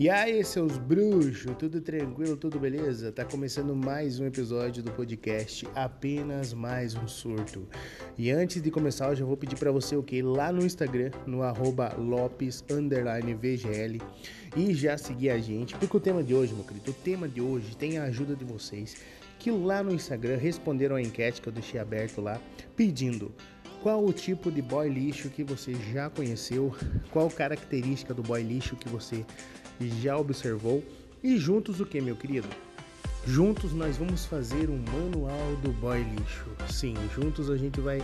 E aí, seus bruxos, tudo tranquilo, tudo beleza? Tá começando mais um episódio do podcast Apenas Mais um Surto. E antes de começar, eu já vou pedir para você o que lá no Instagram, no arroba Lopes VGL, e já seguir a gente, porque o tema de hoje, meu querido, o tema de hoje tem a ajuda de vocês que lá no Instagram responderam a enquete que eu deixei aberto lá, pedindo qual o tipo de boy lixo que você já conheceu, qual característica do boy lixo que você já observou. E juntos o que, meu querido? Juntos nós vamos fazer um manual do boy lixo. Sim, juntos a gente vai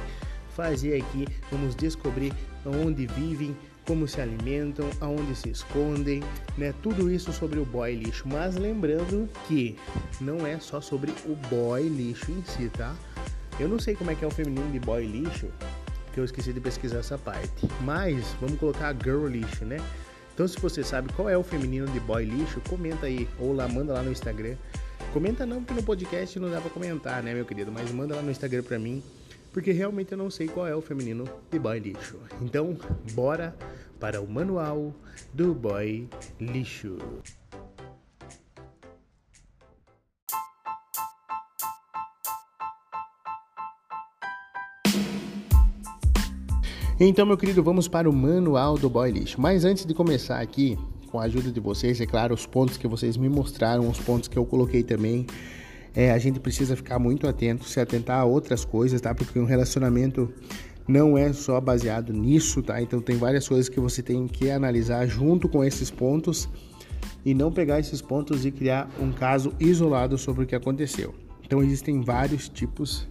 fazer aqui, vamos descobrir onde vivem, como se alimentam, aonde se escondem, né? Tudo isso sobre o boy lixo. Mas lembrando que não é só sobre o boy lixo em si, tá? Eu não sei como é que é o feminino de boy lixo, porque eu esqueci de pesquisar essa parte. Mas vamos colocar girl lixo, né? Então, se você sabe qual é o feminino de boy lixo, comenta aí ou lá manda lá no Instagram. Comenta não, porque no podcast não dá para comentar, né, meu querido? Mas manda lá no Instagram para mim, porque realmente eu não sei qual é o feminino de boy lixo. Então, bora para o manual do boy lixo. Então, meu querido, vamos para o manual do boy lixo. Mas antes de começar aqui, com a ajuda de vocês, é claro, os pontos que vocês me mostraram, os pontos que eu coloquei também, é, a gente precisa ficar muito atento, se atentar a outras coisas, tá? Porque um relacionamento não é só baseado nisso, tá? Então tem várias coisas que você tem que analisar junto com esses pontos e não pegar esses pontos e criar um caso isolado sobre o que aconteceu. Então existem vários tipos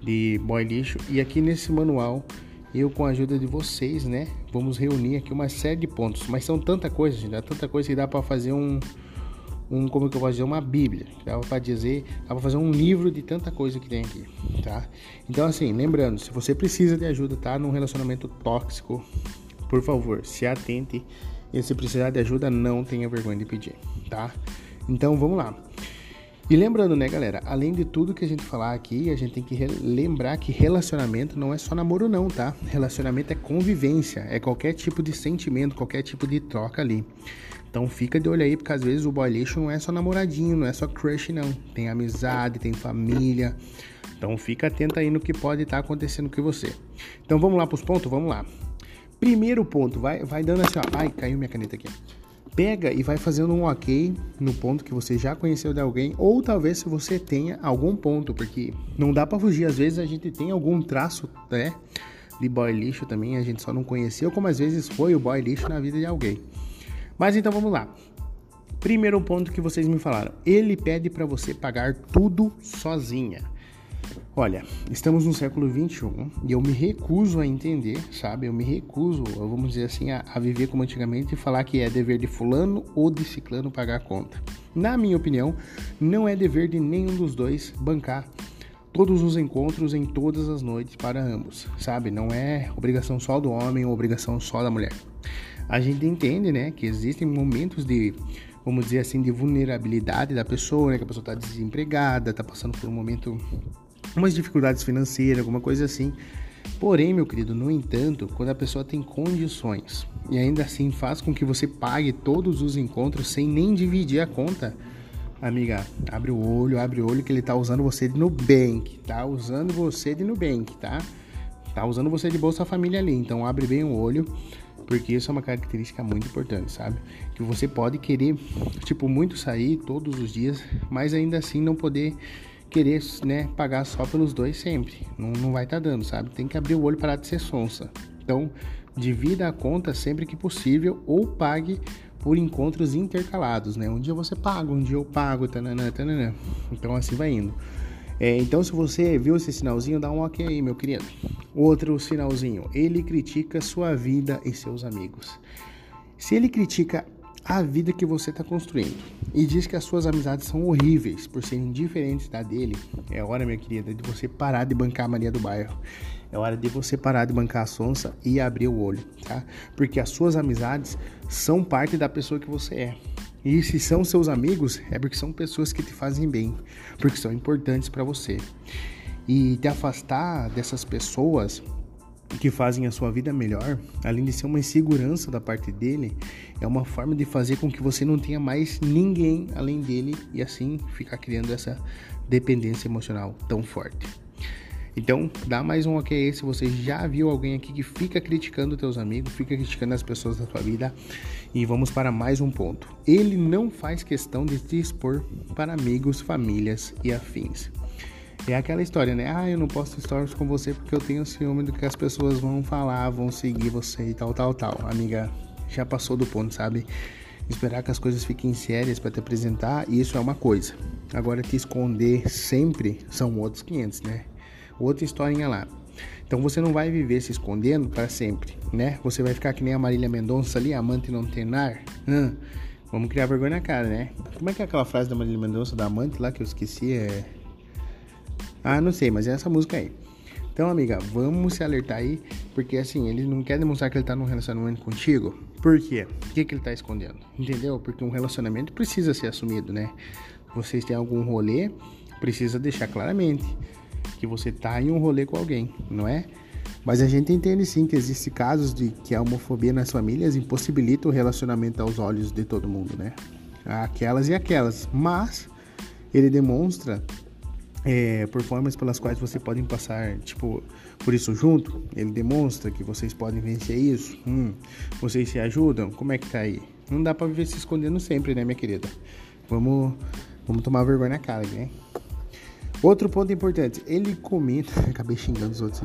de boy lixo e aqui nesse manual eu com a ajuda de vocês, né, vamos reunir aqui uma série de pontos, mas são tanta coisa, gente, é tanta coisa que dá para fazer um, um, como que eu posso dizer, uma bíblia, dá para dizer, dá para fazer um livro de tanta coisa que tem aqui, tá? Então assim, lembrando, se você precisa de ajuda, tá, num relacionamento tóxico, por favor, se atente e se precisar de ajuda, não tenha vergonha de pedir, tá? Então vamos lá. E lembrando, né, galera, além de tudo que a gente falar aqui, a gente tem que lembrar que relacionamento não é só namoro não, tá? Relacionamento é convivência, é qualquer tipo de sentimento, qualquer tipo de troca ali. Então fica de olho aí, porque às vezes o boy lixo não é só namoradinho, não é só crush não. Tem amizade, tem família. Então fica atento aí no que pode estar tá acontecendo com você. Então vamos lá pros pontos, vamos lá. Primeiro ponto, vai, vai dando assim, ó. Ai, caiu minha caneta aqui pega e vai fazendo um ok no ponto que você já conheceu de alguém, ou talvez se você tenha algum ponto, porque não dá para fugir, às vezes a gente tem algum traço, né, de boy lixo também, a gente só não conheceu, como às vezes foi o boy lixo na vida de alguém. Mas então vamos lá. Primeiro ponto que vocês me falaram, ele pede para você pagar tudo sozinha. Olha, estamos no século 21 e eu me recuso a entender, sabe? Eu me recuso, vamos dizer assim, a, a, viver como antigamente e falar que é dever de fulano ou de ciclano pagar a conta. Na minha opinião, não é dever de nenhum dos dois bancar todos os encontros em todas as noites para ambos, sabe? Não é obrigação só do homem ou obrigação só da mulher. A gente entende, né, que existem momentos de vamos dizer assim, de vulnerabilidade da pessoa, né? Que a pessoa está desempregada, está passando por um momento umas dificuldades financeiras, alguma coisa assim. Porém, meu querido, no entanto, quando a pessoa tem condições e ainda assim faz com que você pague todos os encontros sem nem dividir a conta, amiga, abre o olho, abre o olho que ele tá usando você de Nubank, tá usando você de Nubank, tá? Tá usando você de Bolsa Família ali, então abre bem o olho, porque isso é uma característica muito importante, sabe? Que você pode querer, tipo, muito sair todos os dias, mas ainda assim não poder querer né, pagar só pelos dois sempre. Não, não vai estar tá dando, sabe? Tem que abrir o olho para de ser sonsa. Então, divida a conta sempre que possível ou pague por encontros intercalados, né? Um dia você paga, um dia eu pago, tananã, tananã. Então assim vai indo. É, então se você viu esse sinalzinho, dá um ok aí, meu querido. Outro sinalzinho, ele critica sua vida e seus amigos. Se ele critica a vida que você está construindo e diz que as suas amizades são horríveis por serem diferentes da dele, é hora, minha querida, de você parar de bancar a Maria do Bairro. É hora de você parar de bancar a sonsa e abrir o olho, tá? Porque as suas amizades são parte da pessoa que você é. E se são seus amigos, é porque são pessoas que te fazem bem, porque são importantes para você. E te afastar dessas pessoas que fazem a sua vida melhor, além de ser uma insegurança da parte dele, é uma forma de fazer com que você não tenha mais ninguém além dele e assim ficar criando essa dependência emocional tão forte. Então, dá mais um ok aí se você já viu alguém aqui que fica criticando teus amigos, fica criticando as pessoas da tua vida. E vamos para mais um ponto. Ele não faz questão de te expor para amigos, famílias e afins. É aquela história, né? Ah, eu não posto stories com você porque eu tenho ciúme do que as pessoas vão falar, vão seguir você e tal, tal, tal. Amiga, já passou do ponto, sabe? Esperar que as coisas fiquem sérias para te apresentar, isso é uma coisa. Agora, te esconder sempre são outros 500, né? Outra historinha lá. Então você não vai viver se escondendo para sempre, né? Você vai ficar que nem a Marília Mendonça ali, amante não tem nar. Hum, vamos criar vergonha na cara, né? Como é que é aquela frase da Marília Mendonça da amante lá que eu esqueci? É ah, não sei, mas é essa música aí. Então, amiga, vamos se alertar aí, porque assim, ele não quer demonstrar que ele tá num relacionamento contigo. Por quê? O que, que ele tá escondendo? Entendeu? Porque um relacionamento precisa ser assumido, né? Vocês têm algum rolê, precisa deixar claramente que você tá em um rolê com alguém, não é? Mas a gente entende sim que existem casos de que a homofobia nas famílias impossibilita o relacionamento aos olhos de todo mundo, né? Aquelas e aquelas. Mas ele demonstra é, por formas pelas quais vocês podem passar, tipo, por isso junto. Ele demonstra que vocês podem vencer isso. Hum, vocês se ajudam. Como é que tá aí? Não dá para viver se escondendo sempre, né, minha querida? Vamos, vamos tomar vergonha na cara, né? Outro ponto importante, ele comenta. Acabei xingando os outros.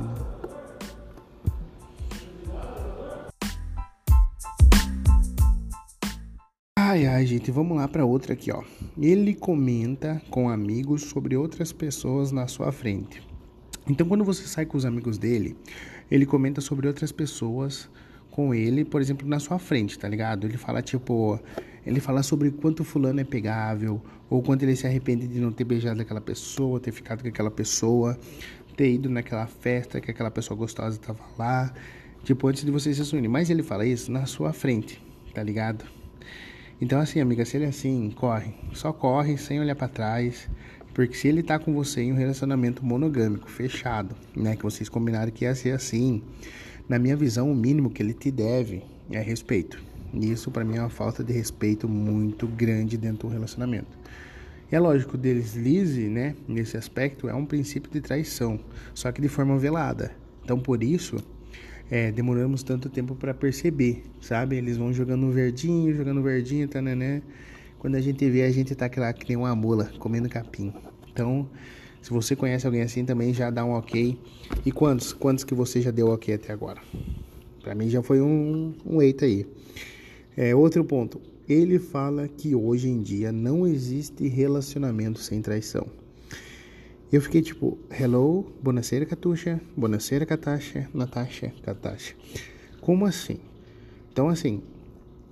Ai, ai, gente, vamos lá para outra aqui, ó. Ele comenta com amigos sobre outras pessoas na sua frente. Então, quando você sai com os amigos dele, ele comenta sobre outras pessoas com ele, por exemplo, na sua frente, tá ligado? Ele fala tipo, ele fala sobre quanto fulano é pegável, ou quanto ele se arrepende de não ter beijado aquela pessoa, ter ficado com aquela pessoa, ter ido naquela festa que aquela pessoa gostosa estava lá, tipo, antes de vocês se assumirem. Mas ele fala isso na sua frente, tá ligado? Então, assim, amiga, se ele é assim, corre. Só corre sem olhar para trás. Porque se ele tá com você em um relacionamento monogâmico, fechado, né? Que vocês combinaram que ia ser assim, na minha visão, o mínimo que ele te deve é respeito. E isso para mim é uma falta de respeito muito grande dentro do relacionamento. É lógico, deslize, né, nesse aspecto, é um princípio de traição, só que de forma velada. Então, por isso, é, demoramos tanto tempo para perceber, sabe? Eles vão jogando verdinho, jogando verdinho, tá, né? Quando a gente vê, a gente tá lá que nem uma mula, comendo capim. Então, se você conhece alguém assim também, já dá um ok. E quantos? Quantos que você já deu ok até agora? Para mim já foi um, um eita aí. É, outro ponto. Ele fala que hoje em dia não existe relacionamento sem traição. Eu fiquei tipo, hello, buonasera, Katusha, buonasera, Katasha, Natasha, Katasha. Como assim? Então, assim,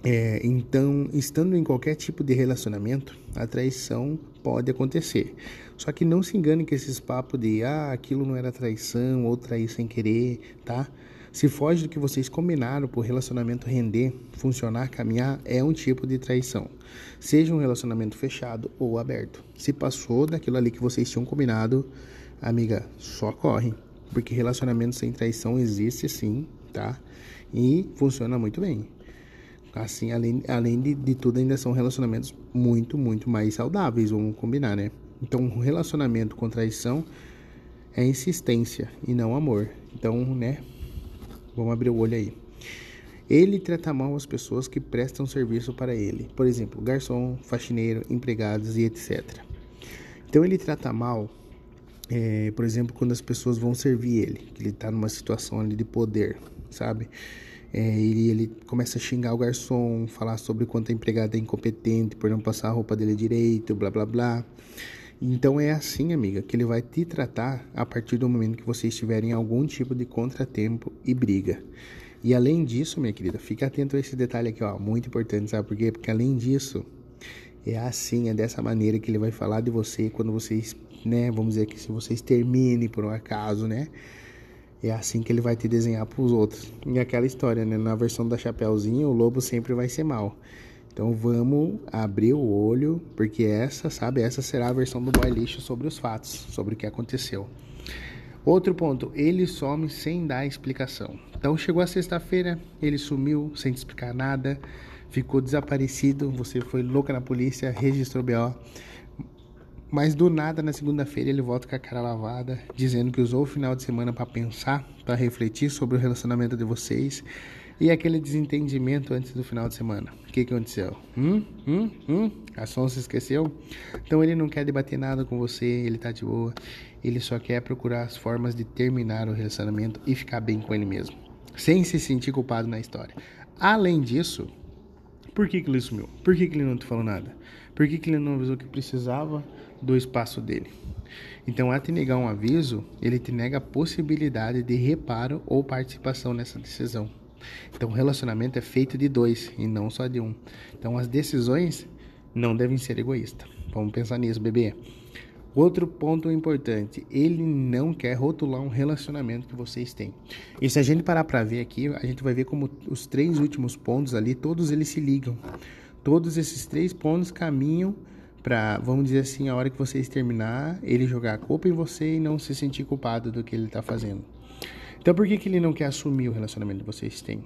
é, então, estando em qualquer tipo de relacionamento, a traição pode acontecer. Só que não se engane com esses papos de, ah, aquilo não era traição, ou trair sem querer, tá? Se foge do que vocês combinaram o relacionamento render, funcionar, caminhar, é um tipo de traição. Seja um relacionamento fechado ou aberto. Se passou daquilo ali que vocês tinham combinado, amiga, só corre. Porque relacionamento sem traição existe sim, tá? E funciona muito bem. Assim, além, além de, de tudo, ainda são relacionamentos muito, muito mais saudáveis, vamos combinar, né? Então, um relacionamento com traição é insistência e não amor. Então, né? Vamos abrir o olho aí. Ele trata mal as pessoas que prestam serviço para ele, por exemplo, garçom, faxineiro, empregados e etc. Então ele trata mal, é, por exemplo, quando as pessoas vão servir ele, que ele está numa situação ali de poder, sabe? É, ele, ele começa a xingar o garçom, falar sobre quanto a empregada é incompetente por não passar a roupa dele direito, blá blá blá. Então é assim, amiga, que ele vai te tratar a partir do momento que vocês tiverem algum tipo de contratempo e briga. E além disso, minha querida, fica atento a esse detalhe aqui, ó, muito importante, sabe por quê? Porque além disso, é assim, é dessa maneira que ele vai falar de você quando vocês, né, vamos dizer que se vocês terminem por um acaso, né? É assim que ele vai te desenhar para os outros. E aquela história, né? Na versão da Chapeuzinho, o lobo sempre vai ser mal. Então vamos abrir o olho, porque essa, sabe, essa será a versão do boy lixo sobre os fatos, sobre o que aconteceu. Outro ponto, ele some sem dar explicação. Então chegou a sexta-feira, ele sumiu sem te explicar nada, ficou desaparecido, você foi louca na polícia, registrou BO. Mas do nada, na segunda-feira, ele volta com a cara lavada, dizendo que usou o final de semana para pensar, para refletir sobre o relacionamento de vocês e aquele desentendimento antes do final de semana. O que, que aconteceu? Hum? Hum? Hum? A Som se esqueceu? Então ele não quer debater nada com você, ele tá de boa. Ele só quer procurar as formas de terminar o relacionamento e ficar bem com ele mesmo, sem se sentir culpado na história. Além disso, por que, que ele sumiu? Por que, que ele não te falou nada? Por que, que ele não avisou que precisava do espaço dele? Então, a te negar um aviso, ele te nega a possibilidade de reparo ou participação nessa decisão. Então, o relacionamento é feito de dois e não só de um. Então, as decisões não devem ser egoístas. Vamos pensar nisso, bebê. Outro ponto importante, ele não quer rotular um relacionamento que vocês têm. E se a gente parar para ver aqui, a gente vai ver como os três últimos pontos ali, todos eles se ligam. Todos esses três pontos caminham para, vamos dizer assim, a hora que vocês terminar, ele jogar a culpa em você e não se sentir culpado do que ele está fazendo. Então por que, que ele não quer assumir o relacionamento que vocês têm?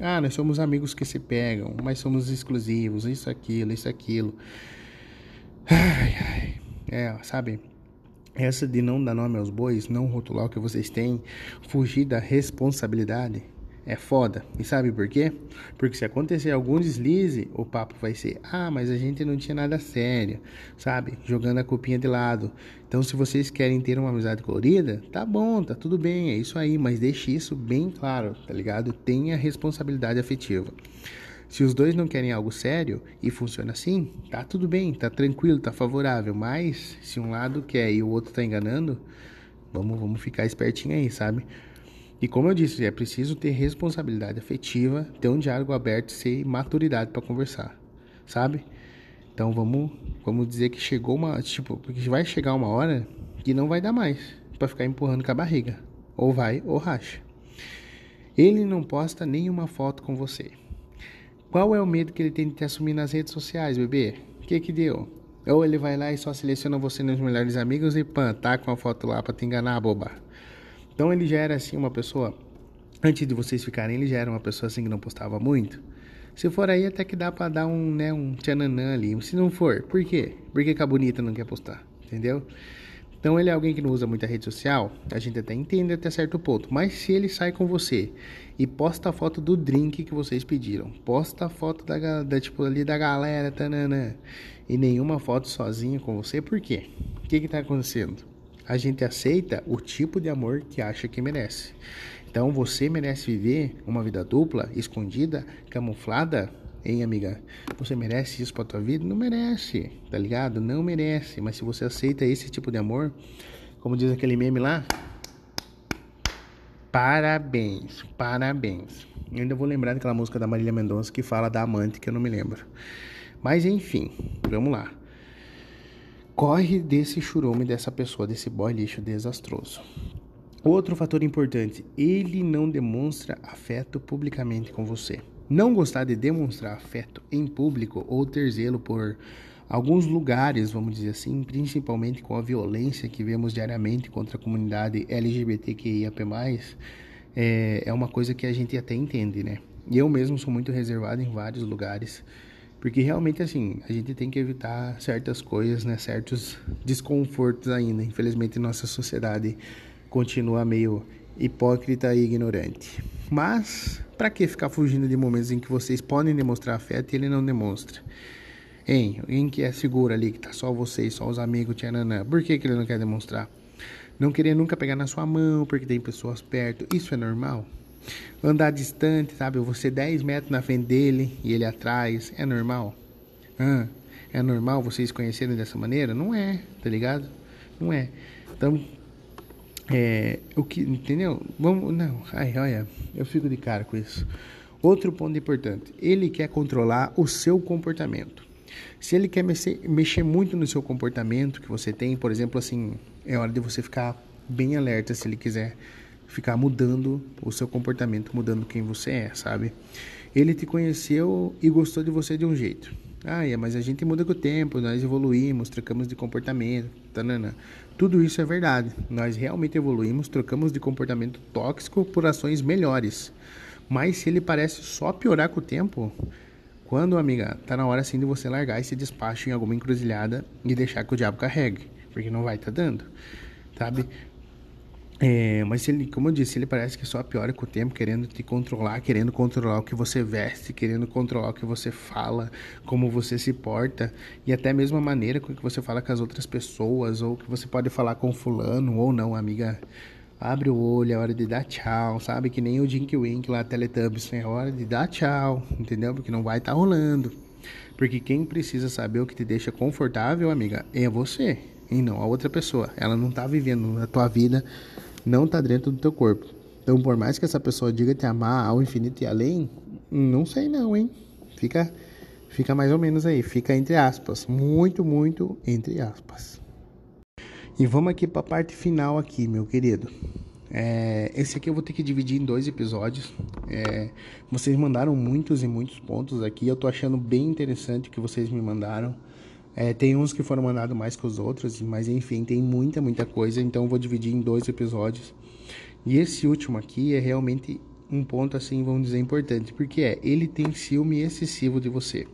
Ah, nós somos amigos que se pegam, mas somos exclusivos, isso, aquilo, isso, aquilo. Ai, ai. É, sabe? Essa de não dar nome aos bois, não rotular o que vocês têm, fugir da responsabilidade, é foda. E sabe por quê? Porque se acontecer algum deslize, o papo vai ser: ah, mas a gente não tinha nada sério, sabe? Jogando a copinha de lado. Então, se vocês querem ter uma amizade colorida, tá bom, tá tudo bem, é isso aí, mas deixe isso bem claro, tá ligado? Tenha responsabilidade afetiva. Se os dois não querem algo sério e funciona assim, tá tudo bem, tá tranquilo, tá favorável. Mas se um lado quer e o outro tá enganando, vamos, vamos ficar espertinho aí, sabe? E como eu disse, é preciso ter responsabilidade afetiva, ter um diálogo aberto e maturidade para conversar, sabe? Então vamos, vamos dizer que chegou uma, tipo, porque vai chegar uma hora que não vai dar mais para ficar empurrando com a barriga, ou vai ou racha. Ele não posta nenhuma foto com você. Qual é o medo que ele tem de te assumir nas redes sociais, bebê? O que que deu? Ou ele vai lá e só seleciona você nos melhores amigos e pã, tá com a foto lá para te enganar, boba. Então ele já era assim uma pessoa, antes de vocês ficarem, ele já era uma pessoa assim que não postava muito. Se for aí, até que dá pra dar um, né, um tchananã ali. Se não for, por quê? Por que, que a bonita não quer postar? Entendeu? Então ele é alguém que não usa muita rede social, a gente até entende até certo ponto. Mas se ele sai com você e posta a foto do drink que vocês pediram, posta a foto da, da tipo ali da galera, tananã, e nenhuma foto sozinho com você, por quê? O que que tá acontecendo? A gente aceita o tipo de amor que acha que merece. Então você merece viver uma vida dupla, escondida, camuflada, hein, amiga? Você merece isso pra tua vida? Não merece, tá ligado? Não merece. Mas se você aceita esse tipo de amor, como diz aquele meme lá, parabéns, parabéns. Eu ainda vou lembrar daquela música da Marília Mendonça que fala da amante que eu não me lembro. Mas enfim, vamos lá. Corre desse churume dessa pessoa, desse boy lixo desastroso. Outro fator importante, ele não demonstra afeto publicamente com você. Não gostar de demonstrar afeto em público ou ter zelo por alguns lugares, vamos dizer assim, principalmente com a violência que vemos diariamente contra a comunidade LGBTQIAP+, é, é uma coisa que a gente até entende, né? Eu mesmo sou muito reservado em vários lugares porque realmente, assim, a gente tem que evitar certas coisas, né? Certos desconfortos ainda. Infelizmente, nossa sociedade continua meio hipócrita e ignorante. Mas, para que ficar fugindo de momentos em que vocês podem demonstrar afeto e ele não demonstra? Hein? Alguém que é seguro ali, que tá só vocês, só os amigos, tchananã. Por que, que ele não quer demonstrar? Não querer nunca pegar na sua mão, porque tem pessoas perto. Isso é normal? Andar distante, sabe? Você 10 metros na frente dele e ele atrás. É normal? Ah, é normal vocês conhecerem dessa maneira? Não é, tá ligado? Não é. Então, é, o que, entendeu? Vamos, não, ai, olha, eu fico de cara com isso. Outro ponto importante, ele quer controlar o seu comportamento. Se ele quer mexer, mexer muito no seu comportamento que você tem, por exemplo, assim, é hora de você ficar bem alerta se ele quiser ficar mudando o seu comportamento, mudando quem você é, sabe? Ele te conheceu e gostou de você de um jeito. Ah, é, mas a gente muda com o tempo, nós evoluímos, trocamos de comportamento, tanana. Tudo isso é verdade. Nós realmente evoluímos, trocamos de comportamento tóxico por ações melhores. Mas se ele parece só piorar com o tempo, quando, amiga, tá na hora assim de você largar esse despacho em alguma encruzilhada e deixar que o diabo carregue, porque não vai tá dando, sabe? É, mas ele, como eu disse, ele parece que só piora com o tempo, querendo te controlar, querendo controlar o que você veste, querendo controlar o que você fala, como você se porta e até mesmo a maneira com que você fala com as outras pessoas, ou que você pode falar com fulano ou não, amiga. Abre o olho, é hora de dar tchau, sabe? Que nem o Jinky Wink lá, Teletubbies, é hora de dar tchau, entendeu? Porque não vai estar tá rolando. Porque quem precisa saber o que te deixa confortável, amiga, é você, e não a outra pessoa. Ela não tá vivendo a tua vida, não tá dentro do teu corpo. Então, por mais que essa pessoa diga te amar ao infinito e além, não sei não, hein? Fica, fica mais ou menos aí, fica entre aspas, muito, muito entre aspas. E vamos aqui para a parte final aqui, meu querido. É, esse aqui eu vou ter que dividir em dois episódios. É, vocês mandaram muitos e muitos pontos aqui. Eu tô achando bem interessante o que vocês me mandaram. É, tem uns que foram mandados mais que os outros, mas enfim, tem muita, muita coisa, então vou dividir em dois episódios. E esse último aqui é realmente um ponto, assim, vamos dizer, importante, porque é, ele tem ciúme excessivo de você.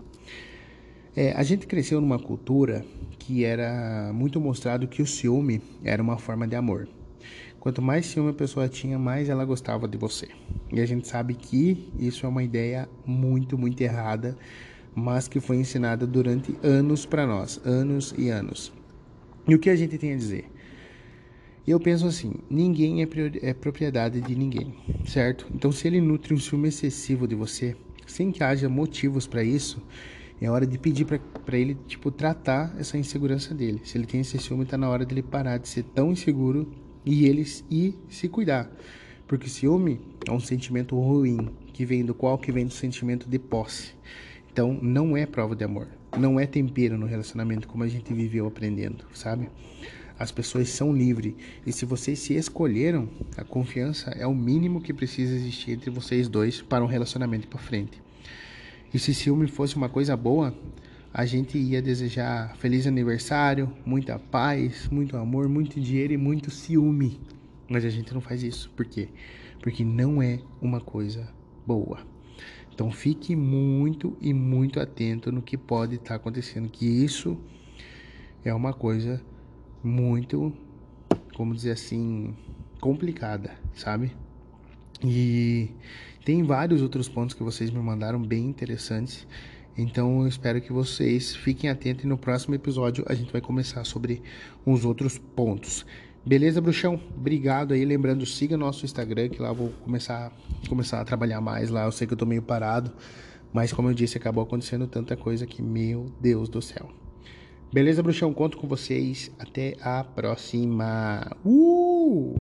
É, a gente cresceu numa cultura que era muito mostrado que o ciúme era uma forma de amor. Quanto mais ciúme a pessoa tinha, mais ela gostava de você. E a gente sabe que isso é uma ideia muito, muito errada, mas que foi ensinada durante anos para nós, anos e anos. E o que a gente tem a dizer? Eu penso assim, ninguém é, é propriedade de ninguém, certo? Então, se ele nutre um ciúme excessivo de você, sem que haja motivos para isso, é hora de pedir para ele, tipo, tratar essa insegurança dele. Se ele tem esse ciúme, tá na hora dele parar de ser tão inseguro e ele e se cuidar. Porque ciúme é um sentimento ruim, que vem do qual que vem do sentimento de posse. Então, não é prova de amor. Não é tempero no relacionamento como a gente viveu aprendendo, sabe? As pessoas são livres. E se vocês se escolheram, a confiança é o mínimo que precisa existir entre vocês dois para um relacionamento para frente. E se ciúme fosse uma coisa boa, a gente ia desejar feliz aniversário, muita paz, muito amor, muito dinheiro e muito ciúme. Mas a gente não faz isso. Por quê? Porque não é uma coisa boa. Então fique muito e muito atento no que pode estar acontecendo, que isso é uma coisa muito, como dizer assim, complicada, sabe? E tem vários outros pontos que vocês me mandaram bem interessantes. Então eu espero que vocês fiquem atentos e no próximo episódio a gente vai começar sobre uns outros pontos. Beleza, bruxão? Obrigado aí. Lembrando, siga nosso Instagram, que lá eu vou começar, começar a trabalhar mais lá. Eu sei que eu tô meio parado, mas como eu disse, acabou acontecendo tanta coisa que, meu Deus do céu. Beleza, bruxão? Conto com vocês. Até a próxima. Uh!